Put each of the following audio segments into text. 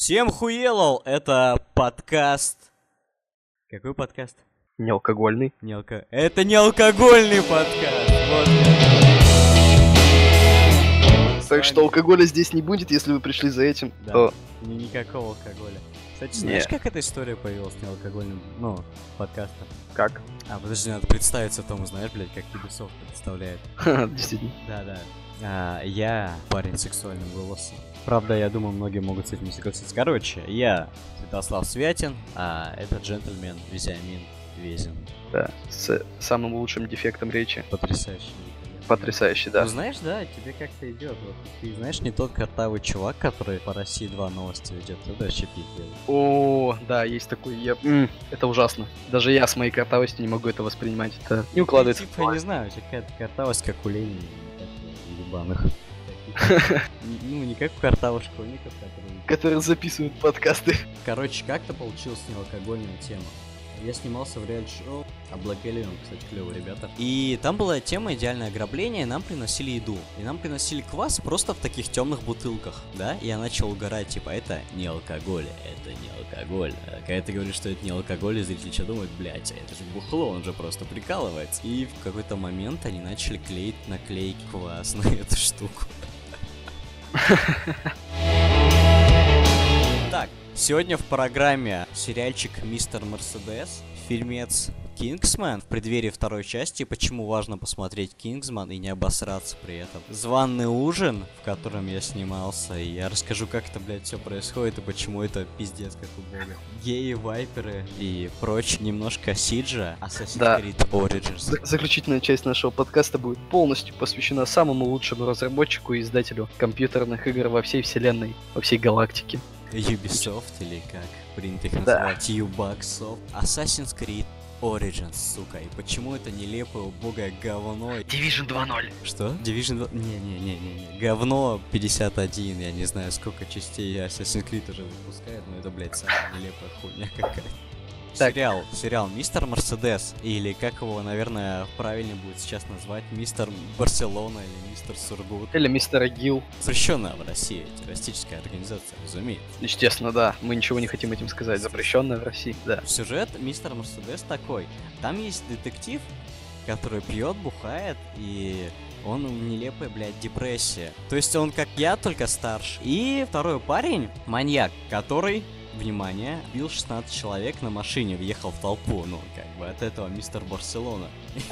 Всем хуелол, это подкаст. Какой подкаст? Не алкогольный. Не алко... Это не алкогольный подкаст. Вот. Так что алкоголя здесь не будет, если вы пришли за этим, Да. то Ни- Никакого алкоголя. Кстати, знаешь, как эта история появилась с неалкогольным, ну, подкастом? как? А, подожди, надо представиться тому, знаешь, блядь, как Ubisoft представляет. Действительно. Да, да. А, я парень с сексуальным голосом. Правда, я думаю, многие могут с этим не согласиться. Короче, я Святослав Святин, а это джентльмен Визиамин Везин. Да. С самым лучшим дефектом речи. Потрясающий. Потрясающе, Ну да. знаешь, да, тебе как-то идет. Вот, ты знаешь, не тот картавый чувак, который по России 2 новости ведет. Это вообще пиздец. О, да, есть такой. Я... м, это ужасно. Даже я с моей картавостью не могу это воспринимать. Это не укладывается. Ты, типа, не голове. знаю, у тебя какая-то картавость, как у Ленина. ебаных. Ну, не как у картавых школьников, которые Которые записывают подкасты. Короче, как-то получилась неалкогольная тема. Я снимался в реалити-шоу, а Black Alien, кстати, клевые ребята. И там была тема идеальное ограбление, и нам приносили еду. И нам приносили квас просто в таких темных бутылках, да? И я начал угорать, типа, это не алкоголь, это не алкоголь. А когда ты говоришь, что это не алкоголь, и зрители что думают, блядь, а это же бухло, он же просто прикалывается. И в какой-то момент они начали клеить наклейки квас на эту штуку. Так, сегодня в программе сериальчик «Мистер Мерседес», фильмец «Кингсман» в преддверии второй части, почему важно посмотреть «Кингсман» и не обосраться при этом. Званный ужин, в котором я снимался, и я расскажу, как это, блядь, все происходит и почему это пиздец, как у бога. Геи, вайперы и прочь, немножко Сиджа, Assassin's Да. Creed Origins. За- Заключительная часть нашего подкаста будет полностью посвящена самому лучшему разработчику и издателю компьютерных игр во всей вселенной, во всей галактике. Ubisoft, или как принято их Да. называть, Ubisoft. Assassin's Creed Origins, сука. И почему это нелепое, убогое говно? Division 2.0. Что? Division 2? Не-не-не-не. Говно 51, я не знаю, сколько частей Assassin's Creed уже выпускает, но это, блядь, самая нелепая хуйня какая-то. Так. Сериал, сериал Мистер Мерседес, или как его, наверное, правильнее будет сейчас назвать, Мистер Барселона или Мистер Сургут. Или Мистер Гил. Запрещенная в России террористическая организация, разумеется. Естественно, да. Мы ничего не хотим этим сказать. Запрещенная в России, да. Сюжет Мистер Мерседес такой. Там есть детектив, который пьет, бухает, и он нелепая, блядь, депрессия. То есть он как я, только старше. И второй парень, маньяк, который, внимание, бил 16 человек на машине, въехал в толпу. Ну, как бы от этого мистер Барселона.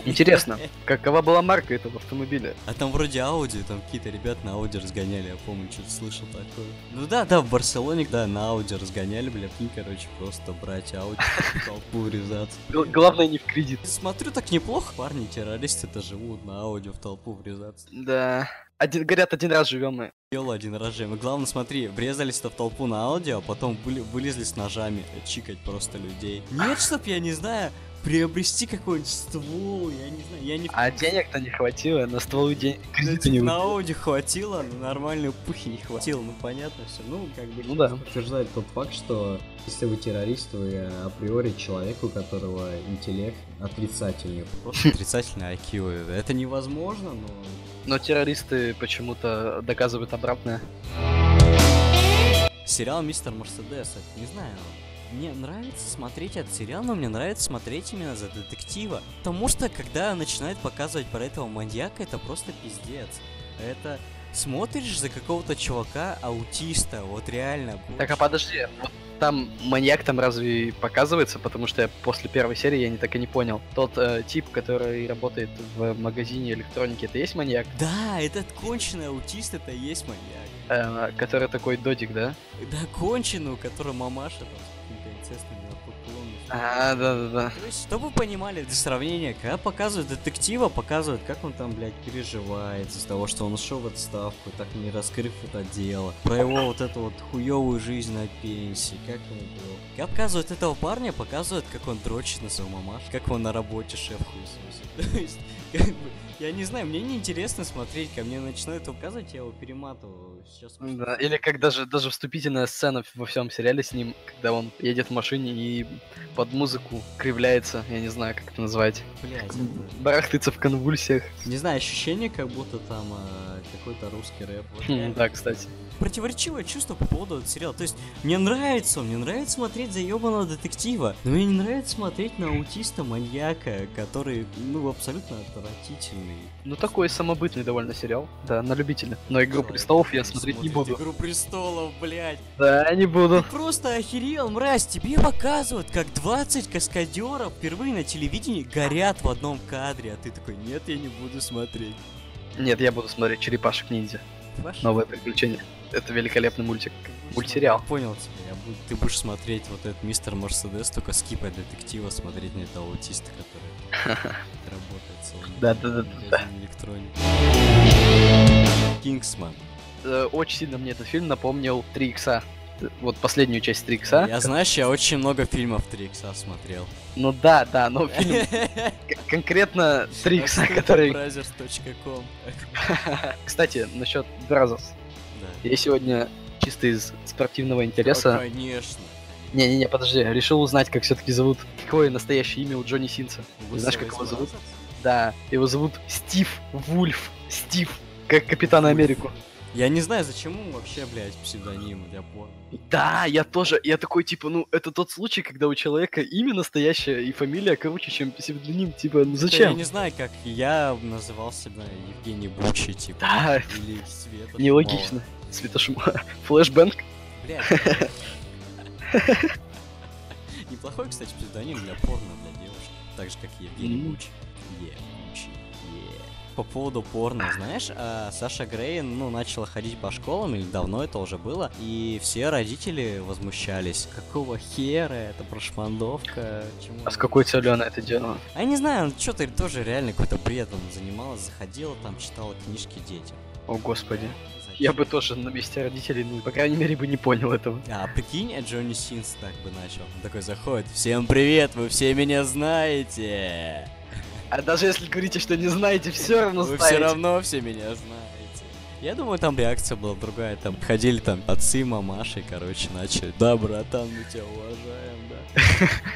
Интересно, какова была марка этого автомобиля? А там вроде Ауди, там какие-то ребята на Ауди разгоняли, я помню, что-то слышал такое. Ну да, да, в Барселоне, да, на Ауди разгоняли, блядь, и, короче, просто брать Ауди, в толпу врезаться. Главное не в кредит. Смотрю, так неплохо, парни, террористы-то живут на Ауди в толпу врезаться. Да. Один, говорят, один раз живем мы. Дело один раз. Мы, главное, смотри, врезались-то в толпу на аудио, а потом вылезли с ножами, чикать просто людей. Нет, чтоб, я не знаю, приобрести какой-нибудь ствол, я не знаю, я не... А денег-то не хватило, на стволы день Ну, типа, не на. Ауди хватило, но нормальной пухи не хватило, ну понятно все. Ну, как бы... Ну да. подтверждает тот факт, что если вы террорист, вы априори человек, у которого интеллект отрицательный. Просто отрицательный IQ. Это невозможно, но... Но террористы почему-то доказывают обратное. Сериал Мистер Мерседес, не знаю, мне нравится смотреть этот сериал, но мне нравится смотреть именно за детектива. Потому что, когда начинают показывать про этого маньяка, это просто пиздец. Это смотришь за какого-то чувака аутиста, вот реально. Так, а подожди, вот там маньяк там разве показывается? Потому что я после первой серии я не так и не понял. Тот э, тип, который работает в магазине электроники, это есть маньяк? Да, этот конченый аутист, это и есть маньяк. Э, который такой додик, да? Да, конченый, у которого мамаша там с каким-то инцестом поклонностью. А, да-да-да. То есть, чтобы вы понимали для сравнения, когда показывают детектива, показывают, как он там, блядь, переживает из-за того, что он ушел в отставку, так не раскрыв это дело. Про его вот эту вот хуевую жизнь на пенсии, как ему было. Когда показывают этого парня, показывают, как он дрочит на свою мамаш, как он на работе шеф хуесосит. То есть, как бы, я не знаю, мне неинтересно смотреть, ко мне начинают его показывать, я его перематываю. Сейчас Да, или как даже, даже вступительная сцена во всем сериале с ним, когда он едет в машине и под музыку кривляется, я не знаю, как это назвать, блядь, это- барахтается в конвульсиях. Не знаю, ощущение, как будто там а, какой-то русский рэп. Вот Хм. Да, кстати. противоречивое чувство по поводу этого сериала. То есть, мне нравится он, мне нравится смотреть за ебаного детектива, но мне не нравится смотреть на аутиста-маньяка, который, ну, абсолютно отвратительный. Ну, такой самобытный довольно сериал. Да, на любителя. Но «Игру престолов» я смотреть не буду. «Игру престолов», блядь. Да, не буду. Ты просто охерел, мразь, тебе показывают, как 20 каскадеров впервые на телевидении горят в одном кадре, а ты такой, нет, я не буду смотреть. Нет, я буду смотреть «Черепашек ниндзя». Ваш- Новое приключение. Это великолепный мультик. Мультсериал. я Понял тебя. Я буду- ты будешь смотреть вот этот мистер Мерседес, только скипать детектива, смотреть на этого аутиста, который работает в салоне Да, да, да, да, да. магазине электроники. Кингсман. Э, Очень сильно мне этот фильм напомнил 3 икса. Вот последнюю часть 3 икса. Я, знаешь, я очень много фильмов 3 икса смотрел. Ну да, да, но фильм конкретно 3 икса, который... Brothers.com. Кстати, насчет Brothers. Да. Я сегодня чисто из спортивного Да, интереса... Конечно. Не-не-не, подожди, решил узнать, как все-таки зовут. Какое настоящее имя у Джонни Синса. Знаешь, как его зовут? Да, его зовут Стив Вульф. Стив, как Капитан Америку. Я не знаю, зачем ему вообще, блядь, псевдоним для порно. Да, я тоже, я такой, типа, ну, это тот случай, когда у человека имя настоящее и фамилия круче, чем псевдоним, типа, ну Я зачем? не знаю, как я называл себя Евгений Бучи, типа. Да, Или Света нелогично. Светошума. Флэшбэнк? Бля. Неплохой, кстати, псевдоним для порно для девушек. Так же, как Евгений. Бучи. Е, Бучи, е. По поводу порно, знаешь, а, Саша Грей, ну, начала ходить по школам, или давно это уже было, и все родители возмущались. Какого хера, это прошмандовка, чему А с какой целью она это делала? А я не знаю, что-то тоже реально какой-то бредом занималась, заходила там, читала книжки детям. О, господи. Я бы тоже на месте родителей, ну, по крайней мере, бы не понял этого. А прикинь, а Джонни Синс так бы начал. Он такой заходит. Всем привет, вы все меня знаете. А даже если говорите, что не знаете, все равно Вы все равно все меня знаете. Я думаю, там реакция была другая. Там ходили там отцы, мамаши, короче, начали. Да, братан, мы тебя уважаем, да.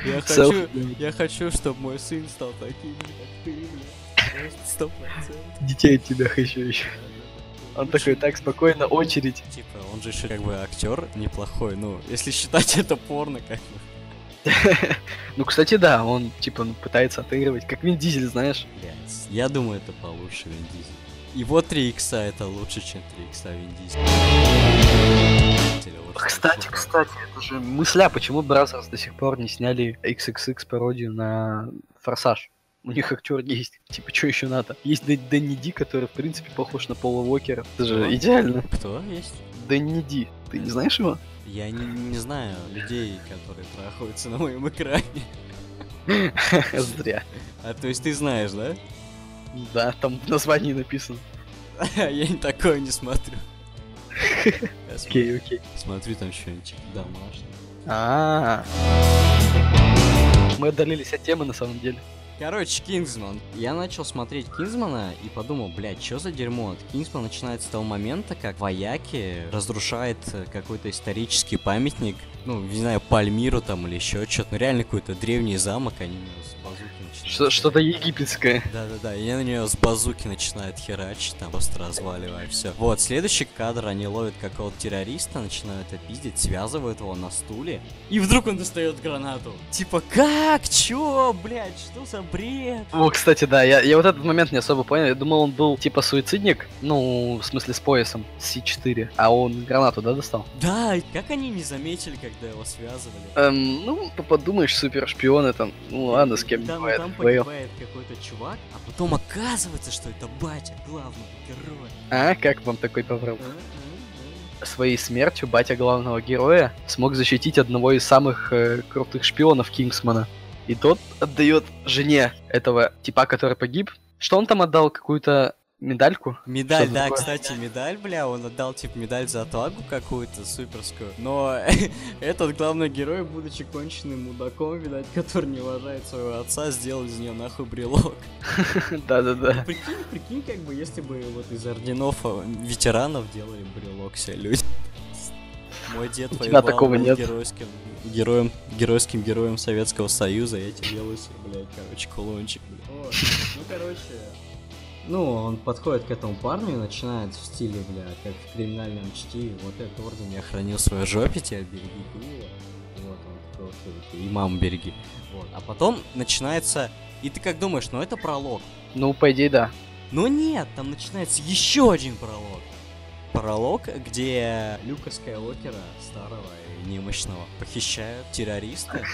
Я хочу, я хочу, чтобы мой сын стал таким, как ты, бля. Просто сто. Детей от тебя хочу еще. Он такой, так, спокойно, очередь. Типа, он же еще как бы актер неплохой, ну, если считать это порно, как бы. Ну, кстати, да, он, типа, ну, пытается отыгрывать, как Вин Дизель, знаешь. Блядь, я думаю, это получше Вин Дизель. Его 3 икса это лучше, чем 3 икса Вин Дизель. Кстати, кстати, это же мысля, почему Brazzers до сих пор не сняли XXX пародию на Форсаж. У них актер есть. Типа, что еще надо? Есть Дэ- Дэнни Ди, который, в принципе, похож на Пола Уокера. Это же идеально. Кто есть? Дэнни Ди. Ты не знаешь его? Я не, не знаю людей, которые трахаются на моем экране. Зря. А то есть ты знаешь, да? Да, там в названии написано. Я не такое не смотрю- Окей, окей. Смотрю там что-нибудь домашнее. А. Мы отдалились от темы на самом деле. Короче, Кингсман. Я начал смотреть Кингсмана и подумал, блядь, что за дерьмо? Кингсман начинается с того момента, как вояки разрушает э, какой-то исторический памятник, ну, не знаю, Пальмиру там или еще что-то, ну реально какой-то древний замок, они с базуки начинают. Что- Что-то египетское. Да-да-да, и на нее с базуки начинает херачить, там просто разваливая все. Вот, следующий кадр, они ловят какого-то террориста, начинают опиздить, связывают его на стуле, и вдруг он достает гранату. Типа, как? Чё, блядь, что за бред? О, кстати, да, я, я вот этот момент не особо понял. Я думал, он был типа суицидник, ну, в смысле с поясом, с С4, а он гранату, да, достал? Да, как они не заметили, когда его связывали? Эм, ну, подумаешь, супер шпионы там, ну ладно, с кем там, бывает, там погибает какой-то чувак, а потом оказывается, что это батя, главный герой. А, как вам такой поворот? А, а, Своей смертью батя главного героя смог защитить одного из самых э, крутых шпионов Кингсмана. И тот отдает жене этого типа, который погиб. Что он там отдал? Какую-то медальку? Медаль, да, такое. кстати, медаль, бля, он отдал, типа, медаль за отвагу какую-то суперскую. Но этот главный герой, будучи конченным мудаком, видать, который не уважает своего отца, сделал из нее нахуй брелок. Да-да-да. Прикинь, прикинь, как бы, если бы вот из орденов э, ветеранов делали брелок все люди. Мой дед воевал, такого нет. геройским героем, геройским героем Советского Союза, я тебе делаю себе, блядь, короче, кулончик, блядь. Ну, короче, Ну, он подходит к этому парню и начинает в стиле, бля, как в криминальном чтиве. Вот этот орден я хранил в своей жопе, тебя береги пиво. Вот, он такой, «Окей, И маму береги. Вот. А потом начинается... И ты как думаешь, ну это пролог. Ну, по идее, да. Но нет, там начинается еще один пролог. Пролог, где Люка Скайуокера, старого и немощного похищают террористы.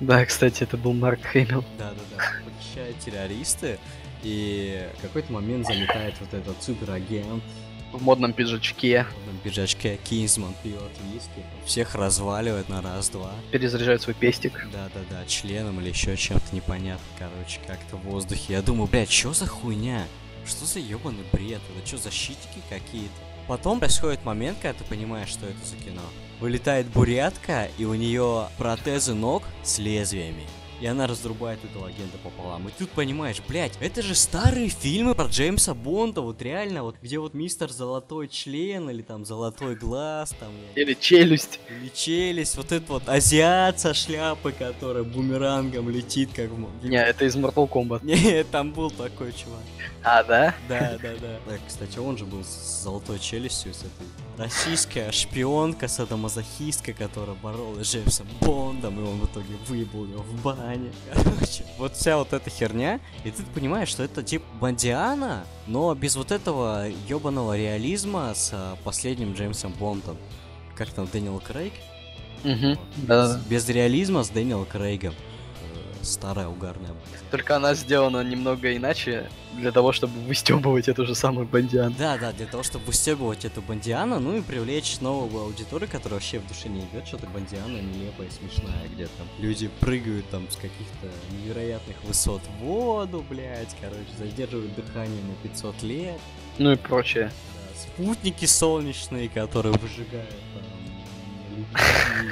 Да, кстати, это был Марк Хэмилл. Да-да-да. Похищают террористы. И в какой-то момент залетает вот этот суперагент В модном пиджачке. в одном пиджачке Кинзман пьет виски. всех разваливает на раз-два. Перезаряжает свой пестик. Да-да-да, членом или еще чем-то непонятно, короче, как-то в воздухе. Я думаю, блядь, что за хуйня? Что за ебаный бред? Это что, защитники какие-то? Потом происходит момент, когда ты понимаешь, что это за кино. Вылетает бурятка, и у нее протезы ног с лезвиями. И она разрубает этого агента пополам. И тут понимаешь, блядь, это же старые фильмы про Джеймса Бонда, вот реально, вот где вот мистер Золотой Член, или там Золотой Глаз, там, Или челюсть. или челюсть, вот этот вот азиат со шляпой, которая бумерангом летит, как Не, это из Mortal Kombat. Не, там был такой чувак. А, да? Да, да, да. Так, кстати, он же был с золотой челюстью, с этой российская шпионка, садомазохистка, которая боролась с Джеймсом Бондом, и он в итоге выебал ее в бане. Короче, вот вся вот эта херня, и ты понимаешь, что это типа Бондиана, но без вот этого ебаного реализма с а, последним Джеймсом Бондом. Как там, Дэниел Крейг? Угу. Да. Без реализма с Дэниел Крейгом. Старая угарная. Только она сделана немного иначе, для того, чтобы выстебывать эту же самую бандиан. Да, да, для того, чтобы выстебывать эту бандиану, ну и привлечь новую аудиторию, которая вообще в душе не идет, что-то бандиана нелепая, смешная, где там люди прыгают там с каких-то невероятных высот в воду, блядь, короче, задерживают дыхание на 500 лет, Ну и прочее. да, спутники солнечные, которые выжигают там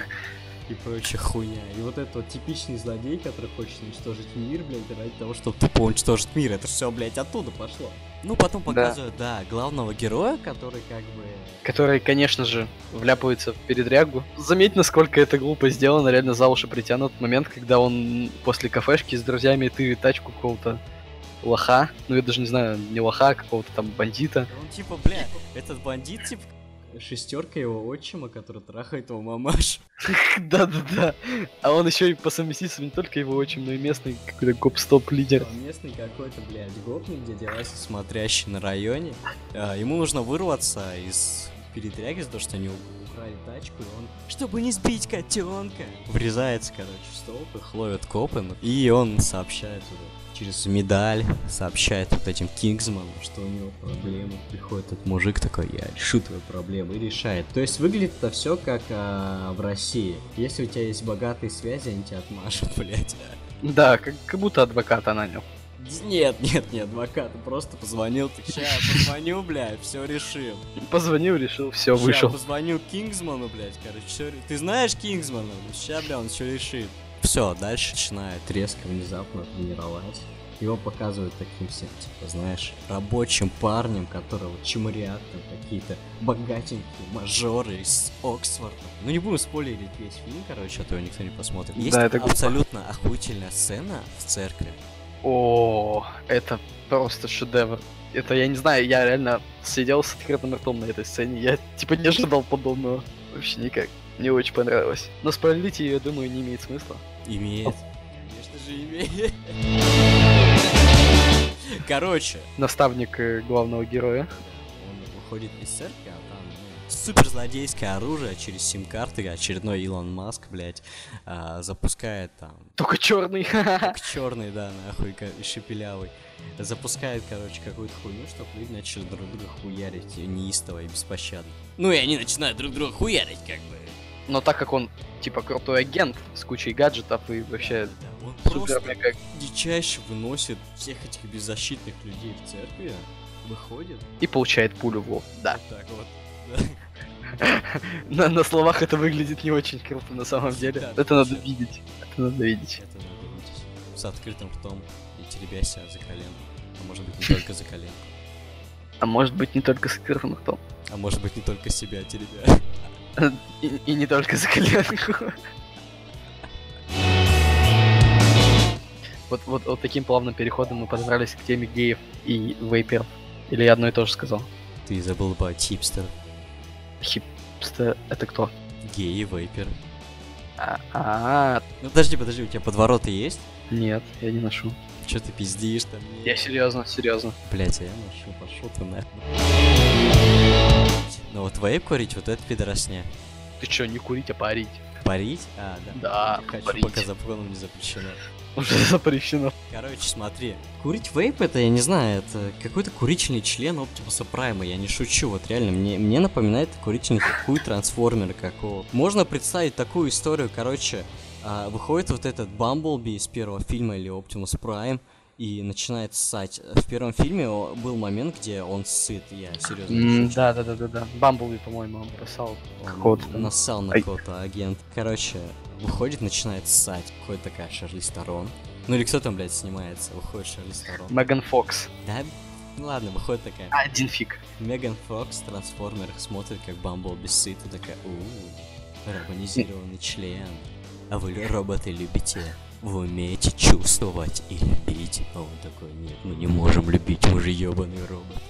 и прочая хуйня. И вот этот вот типичный злодей, который хочет уничтожить мир, блядь, ради того, чтобы тупо уничтожить мир. Это все, блядь, оттуда пошло. Ну, потом Да. показывают, да, главного героя, который как бы... Который, конечно же, вляпывается в передрягу. Заметь, насколько это глупо сделано, реально за уши притянут момент, когда он после кафешки с друзьями тырит тачку какого-то лоха, ну я даже не знаю, не лоха, а какого-то там бандита. Он типа, бля, этот бандит, типа, Шестерка его отчима, который трахает его мамаш. Да-да-да. А он еще и по совместительству не только его отчим, но и местный какой-то гоп-стоп лидер. Местный какой-то, блядь, гопник, где дела с- смотрящий на районе. А, Ему нужно вырваться из передряги за то, что они украли тачку, и он, чтобы не сбить котенка, врезается, короче, в столб, их ловят копы, ну, и он сообщает туда через медаль, сообщает вот этим Кингсману, что у него проблемы. Приходит этот мужик такой, я решу твою проблему и решает. То есть выглядит это все как а, в России. Если у тебя есть богатые связи, они тебя отмажут, блядь. Да, как, как будто адвоката нанял. Нет, нет, не адвокат, просто позвонил, ты ща, позвоню, блядь, все решил. Позвонил, решил, все, Ща вышел. позвоню Кингсману, блядь, короче, всё ре- Ты знаешь Кингсмана? Ща, бля, он все решит. Все, дальше начинает. Резко, внезапно тренировать. Его показывают таким всем, типа, знаешь, Рабочим парнем, которого чморят там какие-то богатенькие мажоры из Оксфорда. Ну не будем спойлерить весь фильм, короче, а то его никто не посмотрит. Есть Да, это глупо. абсолютно охуительная сцена в церкви. О, это просто шедевр. Это, я не знаю, я реально сидел с открытым ртом на этой сцене. Я, типа, не ожидал подобного. Вообще никак. Мне очень понравилось. Но спойлерить ее, я думаю, не имеет смысла. Имеет. Конечно же, имеет. Короче, Наставник э, главного героя. он выходит из церкви, а там ну, суперзлодейское оружие через сим-карты, очередной Илон Маск, блядь, а, запускает там Только черный. как черный, да, нахуй, шепелявый. Запускает, короче, какую-то хуйню, чтобы люди начали друг друга хуярить неистово и беспощадно. Ну и они начинают друг друга хуярить, как бы. Но так как он, типа, крутой агент с кучей гаджетов и вообще Да, он супер просто мега дичайше выносит всех этих беззащитных людей в церкви, выходит. и получает пулю в лоб. Да. Вот так вот. На, на словах это выглядит не очень круто на самом деле. Да, это надо видеть. Это надо видеть. Это надо видеть. С открытым ртом и теребя себя за коленку. А может быть не только за коленку. А может быть не только с открытым ртом. А может быть не только себя теребя. И, и не только за коленку. Вот, вот, вот таким плавным переходом мы подобрались к теме геев и вейперов. Или я одно и то же сказал? Ты забыл про хипстер. Хипстер это кто? Геи, вейпер. А, а, Ну подожди, подожди, у тебя подвороты есть? нет, я не ношу. Че ты пиздишь там? Я серьезно, серьезно. Блять, а я ношу, пошел ты нахуй. Ну вот вейп курить, вот это пидоросня. Ты чё, не курить, а парить? Парить? А, да. Да, Хочу, парить. пока законом не запрещено. Уже запрещено. Короче, смотри. Курить вейп это, я не знаю, это какой-то курительный член Оптимуса Прайма, я не шучу, вот реально, мне, мне напоминает курительный хуй трансформера какого. Можно представить такую историю, короче, а, выходит вот этот Бамблби из первого фильма или Оптимус Прайм, и начинает ссать. В первом фильме был момент, где он сыт, я серьезно шучу. Да, да, да, да, да. Бамблби, по-моему, он бросал там. нассал на кого-то агент. Короче, выходит, начинает ссать. Выходит такая Шарли Сторон. Ну или кто там, блядь, снимается? Выходит Шарли Сторон. Меган Фокс. Да, ну ладно, выходит такая. Один фиг. Меган Фокс в трансформерах смотрит, как Бамблби сыт, и такая, у робонизированный член. А вы, роботы, любите? Вы умеете чувствовать и любить? А он такой, нет, мы не можем любить, мы же ебаные роботы.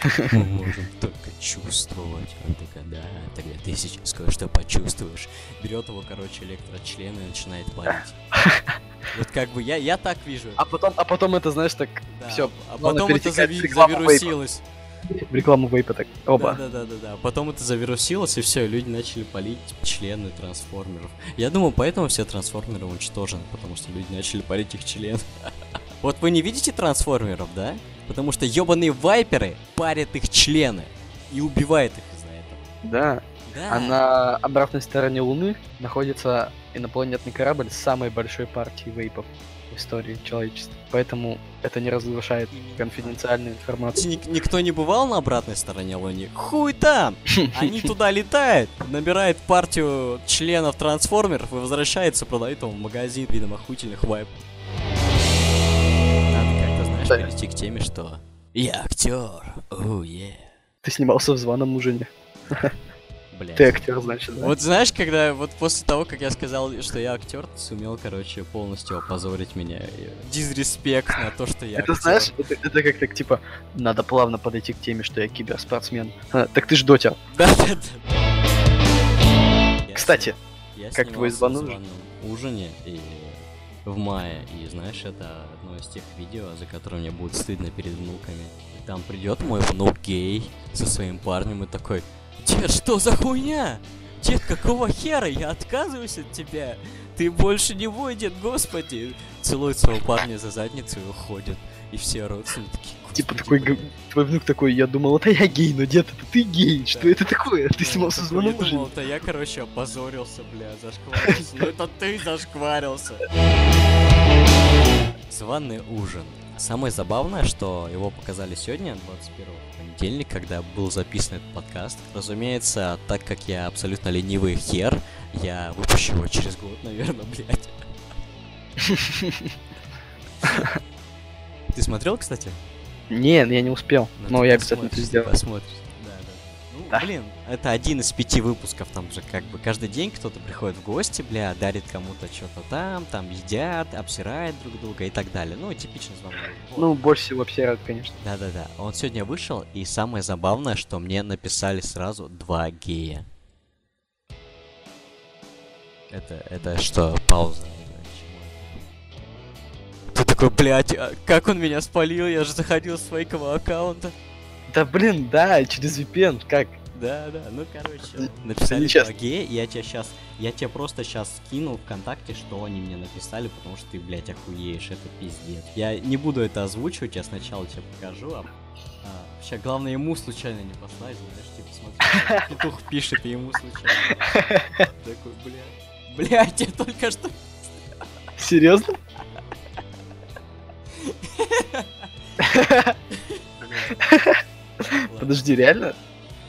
Мы можем только чувствовать. Он такой, да, тогда ты сейчас кое-что почувствуешь. Берет его, короче, электрочлен и начинает парить. Вот как бы я, я так вижу. А потом, а потом это, знаешь, так Да, всё, а потом это зави- завирусилось. В рекламу вейпа так. Оба. Да, да, да, да, да. Потом это завирусилось, и все, люди начали палить члены трансформеров. Я думаю, поэтому все трансформеры уничтожены, потому что люди начали палить их члены. Вот вы не видите трансформеров, да? Потому что ебаные вайперы парят их члены и убивают их из-за этого. Да. Да. А на обратной стороне Луны находится инопланетный корабль с самой большой партией вейпов истории человечества. Поэтому это не разглашает конфиденциальную информацию. Ник- никто не бывал на обратной стороне Луны? Хуй там! Они туда летают, набирают партию членов трансформеров и возвращается, продают его в магазин видом охуительных вайп. Надо как-то, знаешь, перейти к теме, что я актер. Оу, е. Ты снимался в званом ужине. Блядь. Ты актер, значит, да? Вот знаешь, когда вот после того, как я сказал, что я актер, ты сумел, короче, полностью опозорить меня. Дизреспект на то, что я Это актер. знаешь, это, это как так типа, надо плавно подойти к теме, что я киберспортсмен. А, так ты ж дотер. Да, да, да. Кстати, я как твой звонок? ужине и в мае. И знаешь, это одно из тех видео, за которое мне будет стыдно перед внуками. И там придет мой внук гей со своим парнем и такой, Дед, что за хуйня? Дед, какого хера? Я отказываюсь от тебя. Ты больше не мой дед, господи. Целует своего парня за задницу и уходит. И все родственники такие, Типа «Господи, такой, г- блядь». твой внук такой, я думал, это я гей, но дед, это ты гей, что это такое? Ты Да, снимался в такой, званом я думал, это я, короче, опозорился, бля, зашкварился. Ну это ты зашкварился. Званый ужин. Самое забавное, что его показали сегодня, 21 понедельник, когда был записан этот подкаст. Разумеется, так как я абсолютно ленивый хер, я выпущу его через год, наверное, блядь. Ты смотрел, кстати? Не, я не успел, Ну, но я обязательно это сделаю. Посмотришь. Ну, Да. блин, это один из пяти выпусков, там же как бы каждый день кто-то приходит в гости, бля, дарит кому-то что-то там, там едят, обсирает друг друга и так далее. Ну, типичный звонок. Ну, больше всего обсирают, конечно. Да-да-да. Он сегодня вышел, и самое забавное, что мне написали сразу два гея. Это, это что, пауза? Ты такой, блядь, а как он меня спалил? Я же заходил с фейкового аккаунта. Да блин, да, через VPN, как? Да, да, ну короче, написали нечестно. два гея, и я тебе сейчас, я тебе просто сейчас скинул ВКонтакте, что они мне написали, потому что ты, блядь, охуеешь, это пиздец. Я не буду это озвучивать, я сначала тебе покажу, а, а вообще главное ему случайно не послать, знаешь, типа смотри, что петух пишет, и ему случайно. Такой, блядь, блядь, я только что... Серьезно? Подожди, реально?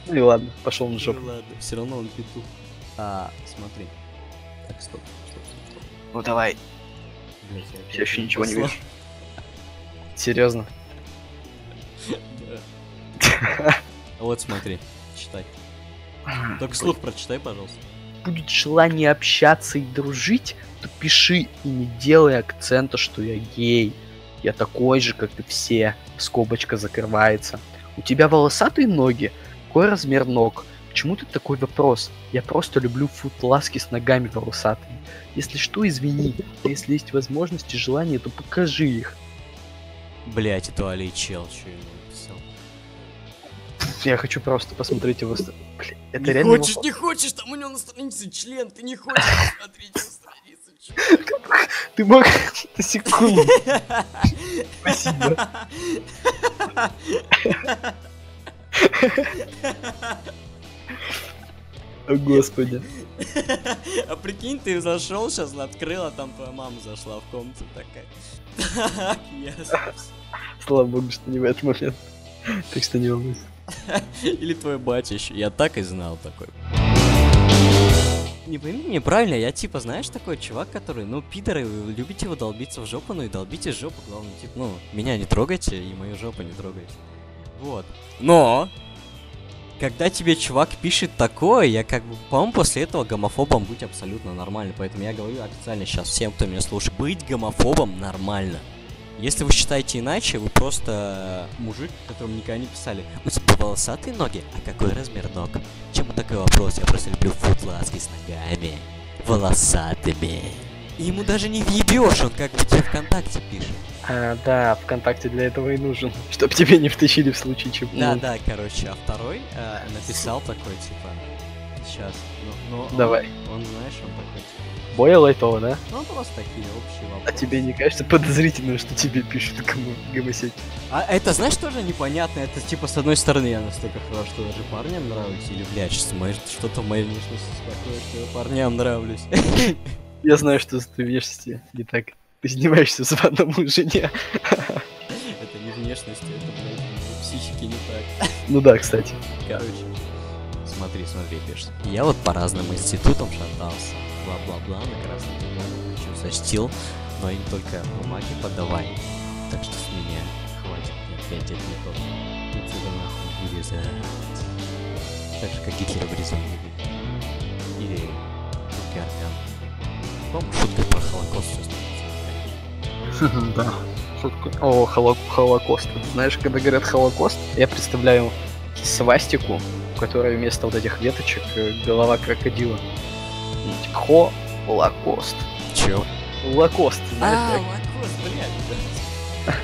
Ну и ладно, пошел на жопу. Ну ладно, все равно он петух. А, смотри. Так, стоп, стоп, стоп, стоп. Ну давай. Блядь, я Я еще ничего не послал. вижу. Серьезно. Да. Вот смотри, читай. Только слух прочитай, пожалуйста. Будет желание общаться и дружить, то пиши и не делай акцента, что я гей. Я такой же, как и все. Скобочка закрывается. У тебя волосатые ноги? Какой размер ног? Почему ты такой вопрос? Я просто люблю футласки с ногами волосатыми. Если что, извини. А если есть возможность и желание, то покажи их. Блять, это Али Чел, что ему написал. Я хочу просто посмотреть его... Бля, это не реально хочешь, его- не хочешь, там у него на странице член, ты не хочешь посмотреть его страницу? Ты мог на секунду. Спасибо. О, господи. А прикинь, ты зашел сейчас, открыл, а там твоя мама зашла в комнату такая. Так, ясно. Слава богу, что не в этот момент. Так что не волнуйся. Или твой батя еще. Я так и знал такой. Не пойми меня правильно, я типа, знаешь, такой чувак, который, ну, пидоры, вы любите его долбиться в жопу, ну и долбите жопу, главное, типа, ну, меня не трогайте и мою жопу не трогайте. Вот. Но, когда тебе чувак пишет такое, я как бы, по-моему, после этого гомофобом быть абсолютно нормально. Поэтому я говорю официально сейчас всем, кто меня слушает, быть гомофобом нормально. Если вы считаете иначе, вы просто мужик, которому никогда не писали. У тебя волосатые ноги? А какой размер ног? Чему такой вопрос? Я просто люблю футласки с ногами. Волосатыми. И ему даже не въебешь, он как бы тебе ВКонтакте пишет. А, да, ВКонтакте для этого и нужен. Чтоб тебе не втащили в случае чего. Да, да, короче, а второй э, написал такой, типа, сейчас, ну, ну, он- Давай. Он, знаешь, он такой, типа, Более лайтово, да? ну, просто такие общие А вопросы. тебе не кажется подозрительным, что тебе пишут гомо- гомосеки? А это, знаешь, тоже непонятно. Это типа, с одной стороны, я настолько хорош, что даже парням нравлюсь. Или, блядь, моей- что-то в моей внешности такое, что я парням нравлюсь. Я знаю, что ты внешности не так. Ты снимаешься с одному жене. Это не внешность, это, блядь, в психике не так. Ну да, кстати. Короче, смотри, смотри, пишет. Я вот по разным институтам шатался. Бла-бла-бла, на красный диплом хочу зачтил, но им только бумаги подавай. Так что с меня хватит, нет, блядь, это не то. Отсюда нахуй вырезать. Так же, как Гитлер вырезал. Или шутки Аркан. По-моему, шутка про Холокост сейчас Да. О, холо- Холокост. Знаешь, когда говорят Холокост, я представляю свастику, у которой вместо вот этих веточек э, голова крокодила. Ну, Типа Хо Лакост. Чё? Лакост, А, так? Лакост, блядь.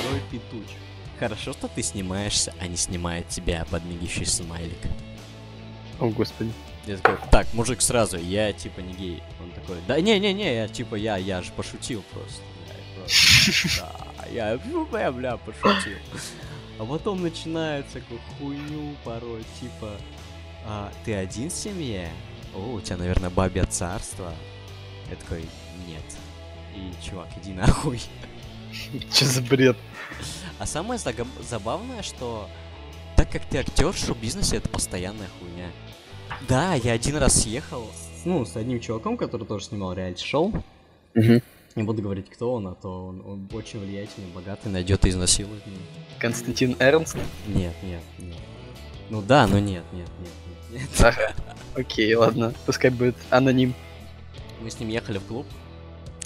Второй петуч. Хорошо, что ты снимаешься, а не снимает тебя подмигивающий смайлик. О, господи. Я такой, так, мужик, сразу, я типа не гей. Он такой, да не-не-не, я типа, я, я же пошутил просто. Я просто, Да, я, бля, бля, пошутил. А потом начинается такую хуйню порой, типа, а, ты один в семье? О, у тебя, наверное, бабье царство. Я такой, нет. И, чувак, иди нахуй. Че за бред? А самое забавное, что так как ты актер, в шоу-бизнесе это постоянная хуйня. Да, я один раз съехал, с- ну, с одним чуваком, который тоже снимал реалити-шоу. Не буду говорить, кто он, а то он, он очень влиятельный, богатый, найдет и изнасилует меня. Константин Эрнст? Нет, нет, нет. Ну да, но нет, нет, нет, нет, нет. Ага. Окей, ладно. Пускай будет аноним. Мы с ним ехали в клуб.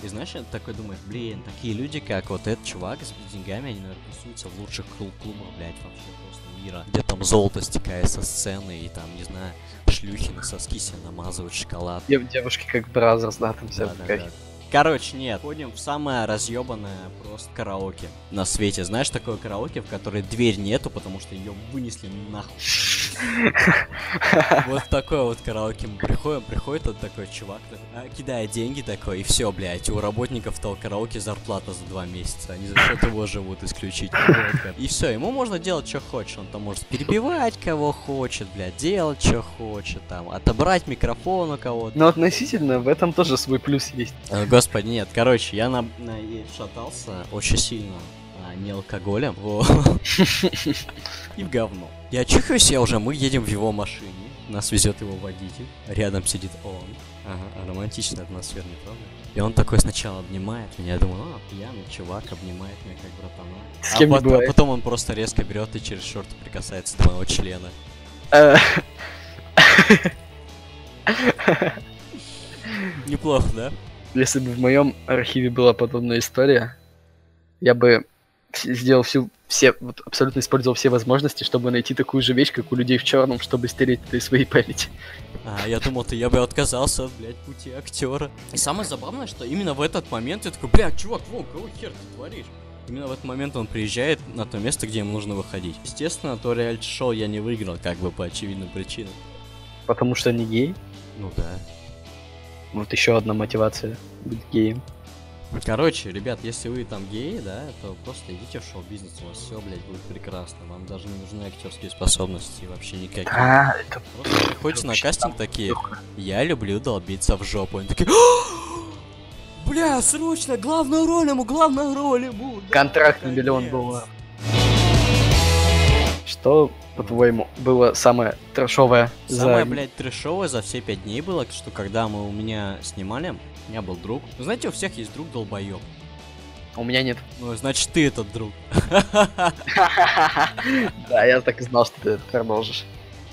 И знаешь, я такой думаю, блин, такие люди, как вот этот чувак с деньгами, они, наверное, тусуются в лучших клуб- клубах, блядь, вообще просто мира. Где там золото стекает со сцены, и там, не знаю, шлюхи на соски себе намазывают шоколад. Дев- девушки как Brazzers, да, там вся Да, да, да. Короче, нет, ходим в самое разъебанное просто караоке на свете. Знаешь, такое караоке, в которой дверь нету, потому что ее вынесли нахуй. Вот в такое вот караоке мы приходим, приходит вот такой чувак, а, кидает деньги такой, и все, блядь, у работников того караоке зарплата за два месяца, они за счет его живут исключительно. И все, ему можно делать, что хочет, он там может перебивать кого хочет, блядь, делать, что хочет, там, отобрать микрофон у кого-то. Но относительно в этом тоже свой плюс есть. Господи, нет, короче, я на, на- шатался очень сильно, а, не алкоголем, и в говно. Я чухаюсь, я уже, мы едем в его машине, нас везет его водитель, рядом сидит он. Ага, романтичная атмосфера, не правда? И он такой сначала обнимает меня, я думаю, а, пьяный чувак обнимает меня как братана. С А кем не потом, бывает. потом он просто резко берет и через шорты прикасается до моего члена. Э, Неплохо, да? Если бы в моем архиве была подобная история, я бы сделал всю, все, вот абсолютно использовал все возможности, чтобы найти такую же вещь, как у людей в черном, чтобы стереть это из своей памяти. А, я думал, ты я бы отказался от, блядь, пути актера. И самое забавное, что именно в этот момент я такой, блядь, чувак, во, кого хер ты творишь? Именно в этот момент он приезжает на то место, где ему нужно выходить. Естественно, то реалити-шоу я не выиграл, как бы по очевидным причинам. Потому что не гей. Ну да. Вот еще одна мотивация быть геем. Короче, ребят, если вы там геи, да, то просто идите в шоу-бизнес, у вас все, блядь, будет прекрасно. Вам даже не нужны актерские способности вообще никакие. А, это Просто приходите на кастинг такие, я люблю долбиться в жопу. Они такие, бля, срочно, главную роль ему, главную роль ему. да, контракт на миллион наконец». долларов. Что, по-твоему, было самое трэшовое Самое, за... блядь, трешовое за все пять дней было, что когда мы у меня снимали, у меня был друг. Вы знаете, у всех есть друг долбоеб. У меня нет. Ну, значит, ты этот друг. Да, я так и знал, что ты это продолжишь.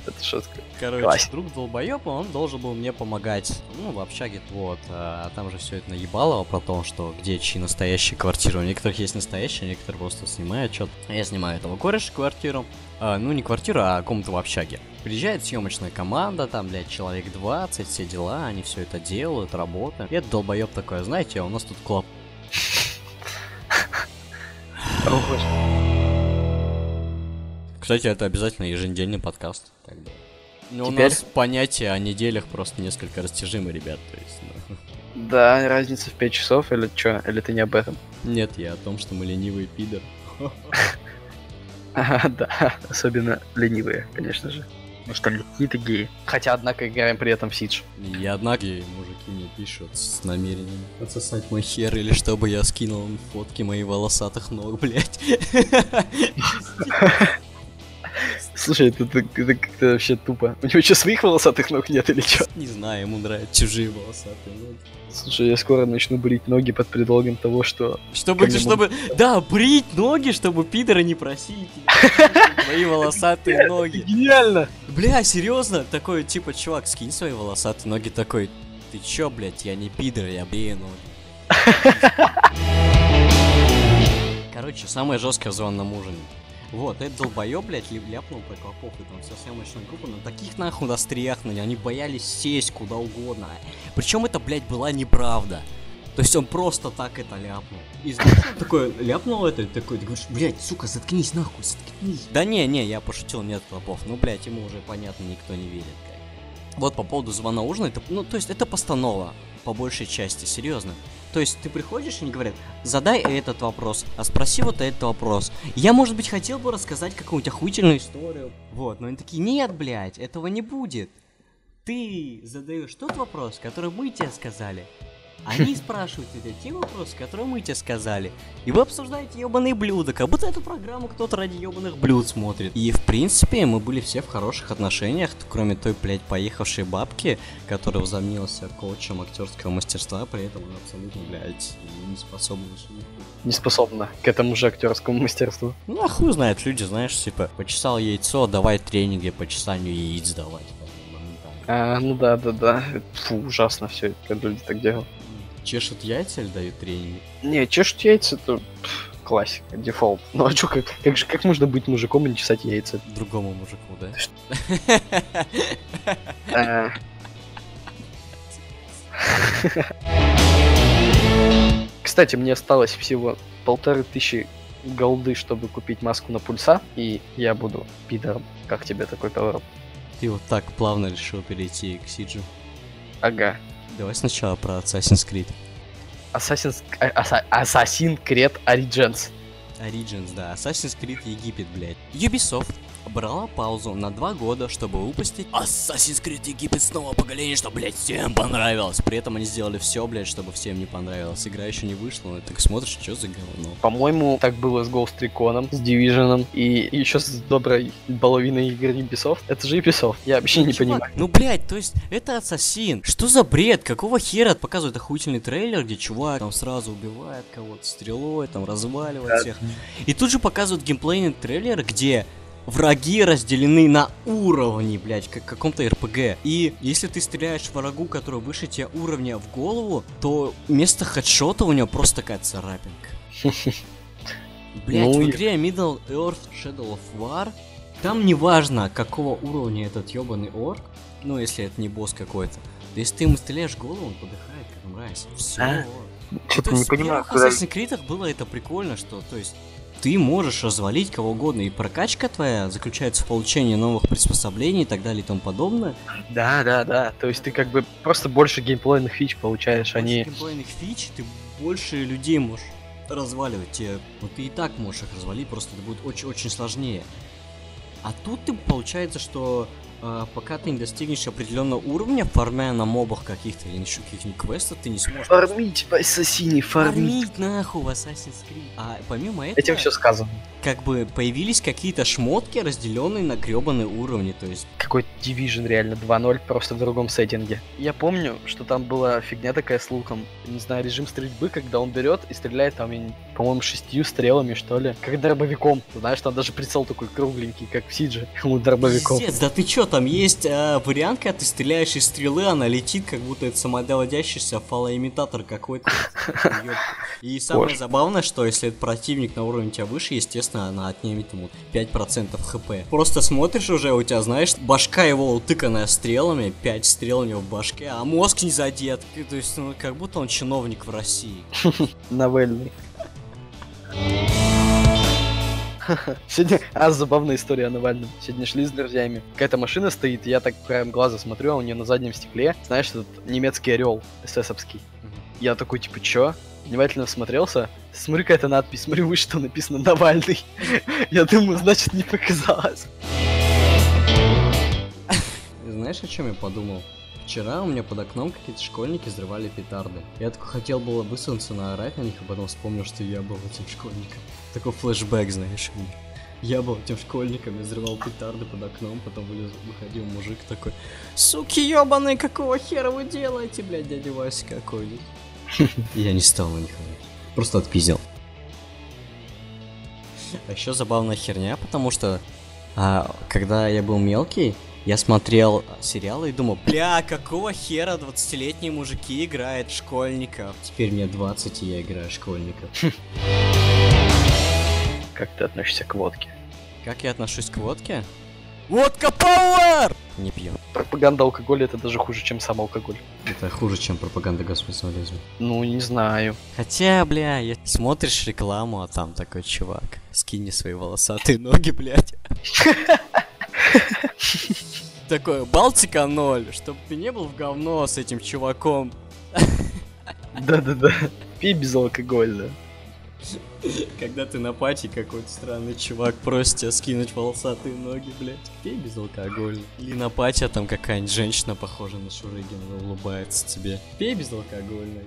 Это шутка. Короче, Класс. друг долбоеб, он должен был мне помогать. Ну, в общаге, вот. А там же все это наебалово про то, что где чьи настоящие квартиры. У некоторых есть настоящие, а некоторые просто снимают что-то. Я снимаю этого кореша квартиру. А, ну, не квартиру, а комнату в общаге. Приезжает съемочная команда, там, блядь, человек 20, все дела, они все это делают, работают. И этот долбоеб такой, знаете, у нас тут клоп. Кстати, это обязательно еженедельный подкаст. Как бы. Ну, у Теперь? нас понятие о неделях просто несколько растяжимы, ребят. То есть, ну. Да, разница в 5 часов или что? Или ты не об этом? Нет, я о том, что мы ленивые пидор. Ага, да, особенно ленивые, конечно же. Потому что они какие-то геи. Хотя, однако, играем при этом в Сидж. И однако и мужики мне пишут с намерением отсосать мой хер, или чтобы я скинул им фотки моих волосатых ног, блядь. Слушай, это, это- это как-то вообще тупо. У него что, своих волосатых ног нет или что? Не знаю, ему нравятся чужие волосатые ноги. Слушай, я скоро начну брить ноги под предлогом того, что... Чтобы, мне чтобы, да, брить ноги, чтобы пидора не просить. Твои волосатые ноги. Гениально! Бля, серьезно? Такой, типа, чувак, скинь свои волосатые ноги, такой, ты чё, блядь, я не пидор, я брею ноги. Короче, самое жесткое в звонном ужине. Вот, этот долбоёб, блядь, ляпнул про клопов и там вся съемочная группа, на таких нахуй настряхнули, они боялись сесть куда угодно. Причем это, блядь, была неправда. То есть он просто так это ляпнул. И такой ляпнул это, такой, ты говоришь, блядь, сука, заткнись нахуй, заткнись. Да не, не, я пошутил, нет клопов. Ну, блядь, ему уже понятно, никто не верит. Как. Вот по поводу звона ужина, это, ну, то есть это постанова, по большей части, серьезно. То есть ты приходишь и они говорят, задай этот вопрос, а спроси вот этот вопрос. Я, может быть, хотел бы рассказать какую-нибудь охуительную историю. Вот, но они такие, нет, блядь, этого не будет. Ты задаешь тот вопрос, который мы тебе сказали. Они спрашивают тебя те вопросы, которые мы тебе сказали. И вы обсуждаете ебаные блюда, как будто эту программу кто-то ради ебаных блюд смотрит. И в принципе мы были все в хороших отношениях, кроме той, блядь, поехавшей бабки, которая возомнилась коучем актерского мастерства, при этом она абсолютно, блядь, не способна. Не способна к этому же актерскому мастерству. Ну, а хуй знает, люди, знаешь, типа, почесал яйцо, давай тренинги по чесанию яиц давать. А, ну да, да, да. Фу, ужасно все, когда люди так делают. Чешут яйца или дают тренинги? Не, чешут яйца, это пф, классика, дефолт. Ну а чё, как, как же, как можно быть мужиком и не чесать яйца? Другому мужику, да? А. Кстати, мне осталось всего полторы тысячи голды, чтобы купить маску на пульса, и я буду пидором. Как тебе такой поворот? Ты вот так плавно решил перейти к Сиджу. Ага. Давай сначала про Assassin's Creed. Assassin's, а- Assassin's Creed Origins. Origins, да. Assassin's Creed Египет, блядь. Ubisoft брала паузу на два года, чтобы выпустить Assassin's Creed Египет с нового поколения, что, блядь, всем понравилось. При этом они сделали все, блядь, чтобы всем не понравилось. Игра еще не вышла, но ты так смотришь, что за говно. По-моему, так было с Ghost Recon, с Division и еще с доброй половиной игр Ubisoft. Это же Ubisoft, я вообще не Чувак, понимаю. Ну, блядь, то есть, это ассасин. Что за бред? Какого хера показывают охуительный трейлер, где чувак там сразу убивает кого-то стрелой, там разваливает всех. И тут же показывают геймплейный трейлер, где враги разделены на уровни, блядь, как в каком-то РПГ. И если ты стреляешь врагу, который выше тебя уровня в голову, то вместо хедшота у него просто такая царапинка. Блять, Ну в игре Middle Earth Shadow of War там не важно, какого уровня этот ебаный орк, ну, если это не босс какой-то. То есть ты ему стреляешь в голову, он подыхает, как мразь. Все. А? Что-то то не понимаю, в куда... первых Assassin's Creed было это прикольно, что, то есть, ты можешь развалить кого угодно, и прокачка твоя заключается в получении новых приспособлений и так далее и тому подобное. Да, да, да. То есть ты как бы просто больше геймплейных фич получаешь, а Больше не... геймплейных фич, ты больше людей можешь разваливать. Тебе, ну ты и так можешь их развалить, просто это будет очень-очень сложнее. А тут ты получается, что пока ты не достигнешь определенного уровня, фармя на мобах каких-то или еще каких-нибудь квестов, ты не сможешь Фармить в Ассасине, фармить. фармить нахуй в Assassin's Creed. А помимо этого, Этим все сказано. Как бы появились какие-то шмотки, разделенные на гребаные уровни. То есть, Какой-то Division реально 2.0, просто в другом сеттинге. Я помню, что там была фигня такая с луком. Не знаю, режим стрельбы, когда он берет и стреляет там, по-моему, шестью стрелами, что ли. Как дробовиком. Знаешь, там даже прицел такой кругленький, как в Сидже. У дробовиком. Пиздец, да ты чё, там есть э, вариант, когда ты стреляешь из стрелы, она летит, как будто это самодоводящийся фалоимитатор какой-то. И самое забавное, что если этот противник на уровне тебя выше, естественно, она отнимет ему 5% хп. Просто смотришь уже, у тебя, знаешь, башка его утыканная стрелами, 5 стрел у него в башке, а мозг не задет. То есть, ну, как будто он чиновник в России. Новельный. Сегодня, а, забавная история о Навальном. Сегодня шли с друзьями. Какая-то машина стоит, я так краем глаза смотрю, а у нее на заднем стекле, знаешь, этот немецкий орел эсэсовский. Я такой, типа, чё? Внимательно всмотрелся. Смотрю, какая-то надпись, смотрю, выше там написано Навальный. Я думаю, значит, не показалось. Знаешь, о чем я подумал? Вчера у меня под окном какие-то школьники взрывали петарды. Я такой хотел было высунуться наорать на них, а потом вспомнил, что я был этим школьником. Такой флешбэк, знаешь, у меня. Я был этим школьником и взрывал петарды под окном, потом вылез, выходил мужик такой, Суки ебаные, какого хера вы делаете, блядь, дядя Вася какой-нибудь. Я не стал на них. Просто отпиздил. А еще забавная херня, потому что а, когда я был мелкий, я смотрел сериалы и думал, бля, какого хера 20-летние мужики играют школьников? Теперь мне 20, и я играю школьников. Как ты относишься к водке? Как я отношусь к водке? Водка Пауэр! Не пью. Пропаганда алкоголя это даже хуже, чем сам алкоголь. Это хуже, чем пропаганда государства. Ну, не знаю. Хотя, бля, если смотришь рекламу, а там такой чувак, скини свои волосатые ноги, блядь. Такой, Балтика ноль, чтобы ты не был в говно с этим чуваком. Да-да-да. Пей безалкогольно. Когда ты на пати какой-то странный чувак просит тебя скинуть волосатые ноги, блядь. Пей безалкогольно. Или на пати, а там какая-нибудь женщина похожа на Шурыгина улыбается тебе. Пей безалкогольно.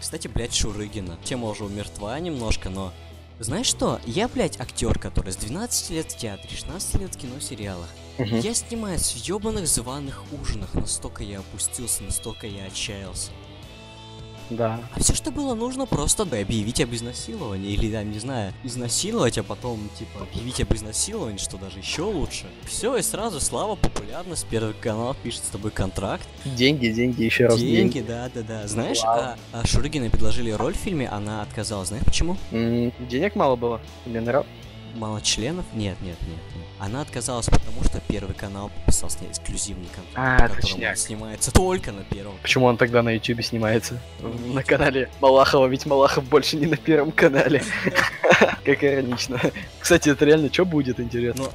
Кстати, блядь, Шурыгина. Тема уже умертва немножко, но... Знаешь что? Я, блядь, актер, который с 12 лет в театре, 16 лет в кино сериалах. Мгм. Я снимаюсь в ебаных званых ужинах, настолько я опустился, настолько я отчаялся. Да. А все, что было нужно, просто да, объявить об изнасиловании. Или, я не знаю, изнасиловать, а потом, типа, объявить об изнасиловании, что даже еще лучше. Все, и сразу слава, популярность, Первый канал пишет с тобой контракт. Деньги, деньги, еще раз деньги, да, да, да. Знаешь, Вау. а, а Шурыгиной предложили роль в фильме, она отказалась. Знаешь почему? М, Денег мало было. Мне нравится. Мало членов? Нет, нет, нет, нет. Она отказалась, потому что Первый канал подписал с ней эксклюзивный контракт, А, точняк. он снимается только на Первом. Почему он тогда на ютубе снимается? На канале Малахова, ведь Малахов больше не на первом канале. Как иронично. Кстати, это реально что будет, интересно? Но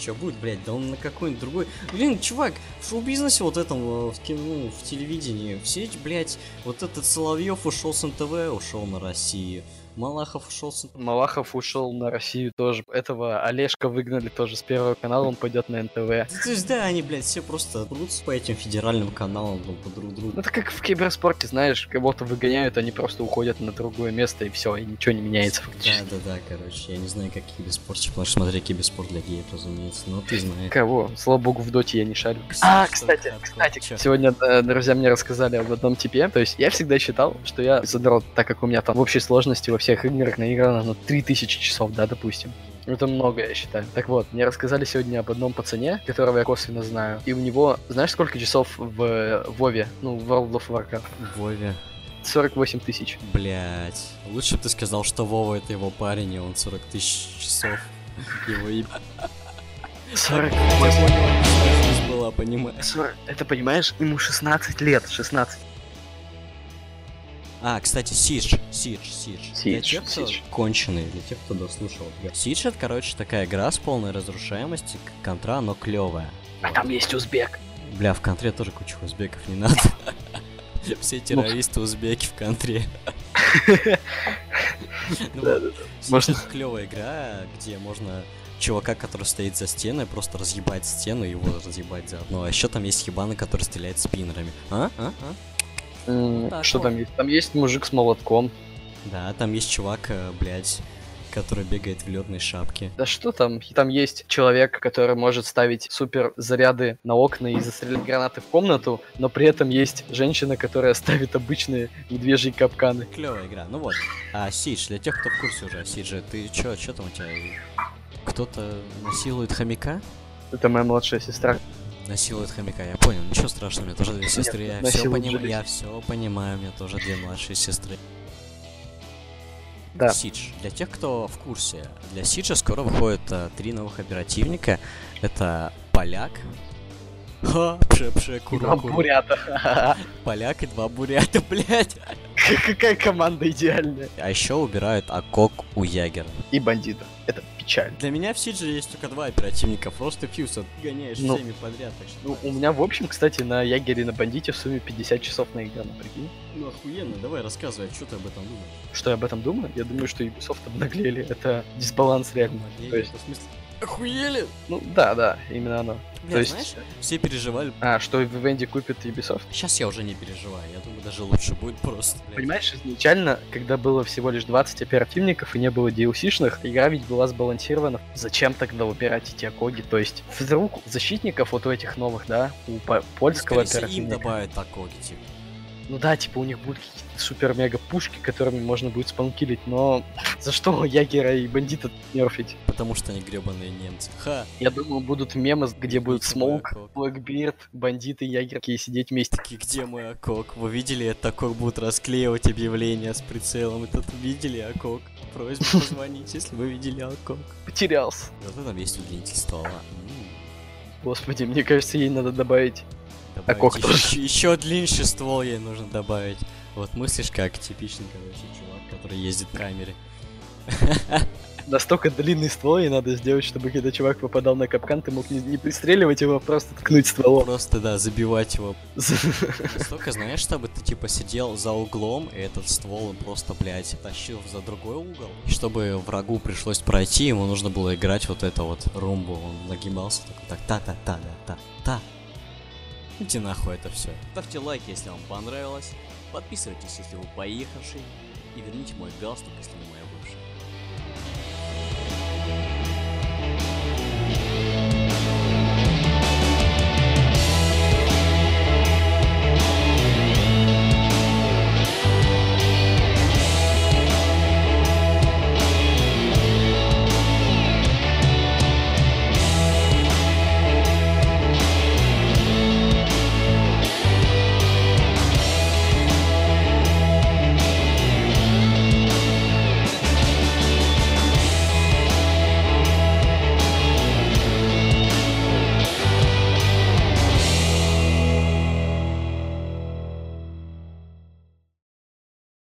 Че будет, блядь, да он на какой-нибудь другой. Блин, чувак, в шоу-бизнесе вот этом, э, в кино, в телевидении, все блядь, вот этот Соловьев ушел с НТВ, ушел на Россию. Малахов ушел с. Малахов ушел на Россию тоже. Этого Олежка выгнали тоже с первого канала, он пойдет на НТВ. То есть, да, они, блядь, все просто трутся по этим федеральным каналам друг по друг другу. Ну это как в киберспорте, знаешь, кого-то выгоняют, они просто уходят на другое место и все, и ничего не меняется Да, фактически. да, да, короче, я не знаю, как киберспорт, потому что смотря киберспорт для геев, разумеется, но ты знаешь. Кого? Слава богу, в доте я не шарю. А, кстати, кстати, Чё? сегодня э, друзья мне рассказали об одном типе. То есть я всегда считал, что я задрот, так как у меня там в общей сложности во всех играх наиграно, ну, 3000 часов, да, допустим. Это много, я считаю. Так вот, мне рассказали сегодня об одном пацане, которого я косвенно знаю. И у него, знаешь, сколько часов в Вове? Ну, в World of Warcraft? В Вове. 48 тысяч. Блять. Лучше бы ты сказал, что Вова это его парень, и он 40 тысяч часов. Его имя. 48 была, понимаешь? 40... Это, понимаешь, ему 16 лет, 16. А, кстати, Сидж, Сидж, Сидж. Для тех, кто Сидж. конченый, для тех, кто дослушал. Сидж это, короче, такая игра с полной разрушаемости, контра, но клевая. А там есть узбек. Бля, в контре тоже куча узбеков не надо. Все террористы узбеки в контре. Ну Сидж клевая игра, где можно чувака, который стоит за стеной, просто разъебать стену и его разъебать заодно. А еще там есть ебаны, который стреляет спиннерами. А? А? А? Так Что вот. там есть? Там есть мужик с молотком. Да, там есть чувак, э, блядь, который бегает в летной шапке. Да что там? Там есть человек, который может ставить супер заряды на окна и застрелять гранаты в комнату, но при этом есть женщина, которая ставит обычные медвежьи капканы. Клевая игра. Ну вот. А Сидж, для тех, кто в курсе уже, Сидж, ты чё, чё там у тебя? Кто-то насилует хомяка? Это моя младшая сестра. Насилует хомяка, я понял. Ничего страшного, у меня тоже две сестры, я все понимаю, я все понимаю, у меня тоже две младшие сестры. Да. Сидж. Для тех, кто в курсе, для Сиджа скоро выходит э, три новых оперативника. Это поляк. Ха, пше, пше, куру, Два куру. бурята. Поляк и два бурята, блядь. Какая команда идеальная. А еще убирают окок у Ягера. И бандита. Это печально. Для меня в Сидже есть только два оперативника. Фрост и Фьюз. а ты гоняешь Ну, всеми подряд. Так что... Ну, у меня, в общем, кстати, на Ягере и на Бандите в сумме 50 часов наиграно, прикинь. Ну охуенно, давай рассказывай, что ты об этом думаешь. Что я об этом думаю? Я думаю, что Ubisoft обнаглели. Это дисбаланс реально. То есть, в смысле... Охуели? ну, да, да, именно оно. Бля, То есть- знаешь, все переживали. А, что в Венди купит Ubisoft? Сейчас я уже не переживаю. Я думаю, даже лучше будет просто. блядь. Понимаешь, изначально, когда было всего лишь 20 оперативников и не было DLC-шных, игра ведь была сбалансирована. Зачем тогда убирать эти окоги? То есть, вдруг защитников вот у этих новых, да, у по- польского Скорее всего, им оперативника, добавят окоги, типа. Ну да, типа у них будут какие-то супер-мега пушки, которыми можно будет спанкилить, но за что Ягера и Бандита нерфить? Потому что они гребаные немцы. Ха! Я думаю, будут мемы, где будет Смоук? Блэкбирд, Бандиты и Ягер такие сидеть вместе. Такие, где мой окок? Вы видели, это окок будут расклеивать объявления с прицелом. Это видели окок? Просьба позвонить, если вы видели окок. Потерялся. Зато там есть удлинитель ствола. Господи, мне кажется, ей надо добавить Добавить Окок еще, еще длиннее ствол ей нужно добавить. Вот мыслишь, как типичный, короче, чувак, который ездит в камере. настолько длинный ствол, и надо сделать, чтобы когда чувак попадал на капкан, ты мог не, не пристреливать его, а просто ткнуть стволом. Просто, да, забивать его. Настолько, знаешь, чтобы ты, типа, сидел за углом, и этот ствол он просто, блядь, тащил за другой угол. И чтобы врагу пришлось пройти, ему нужно было играть вот это вот румбу. Он нагибался такой, так, та-та-та-да-та-та. Иди нахуй это все. Ставьте лайк, если вам понравилось. Подписывайтесь, если вы поехавший. И верните мой галстук, если вы моя бывшая.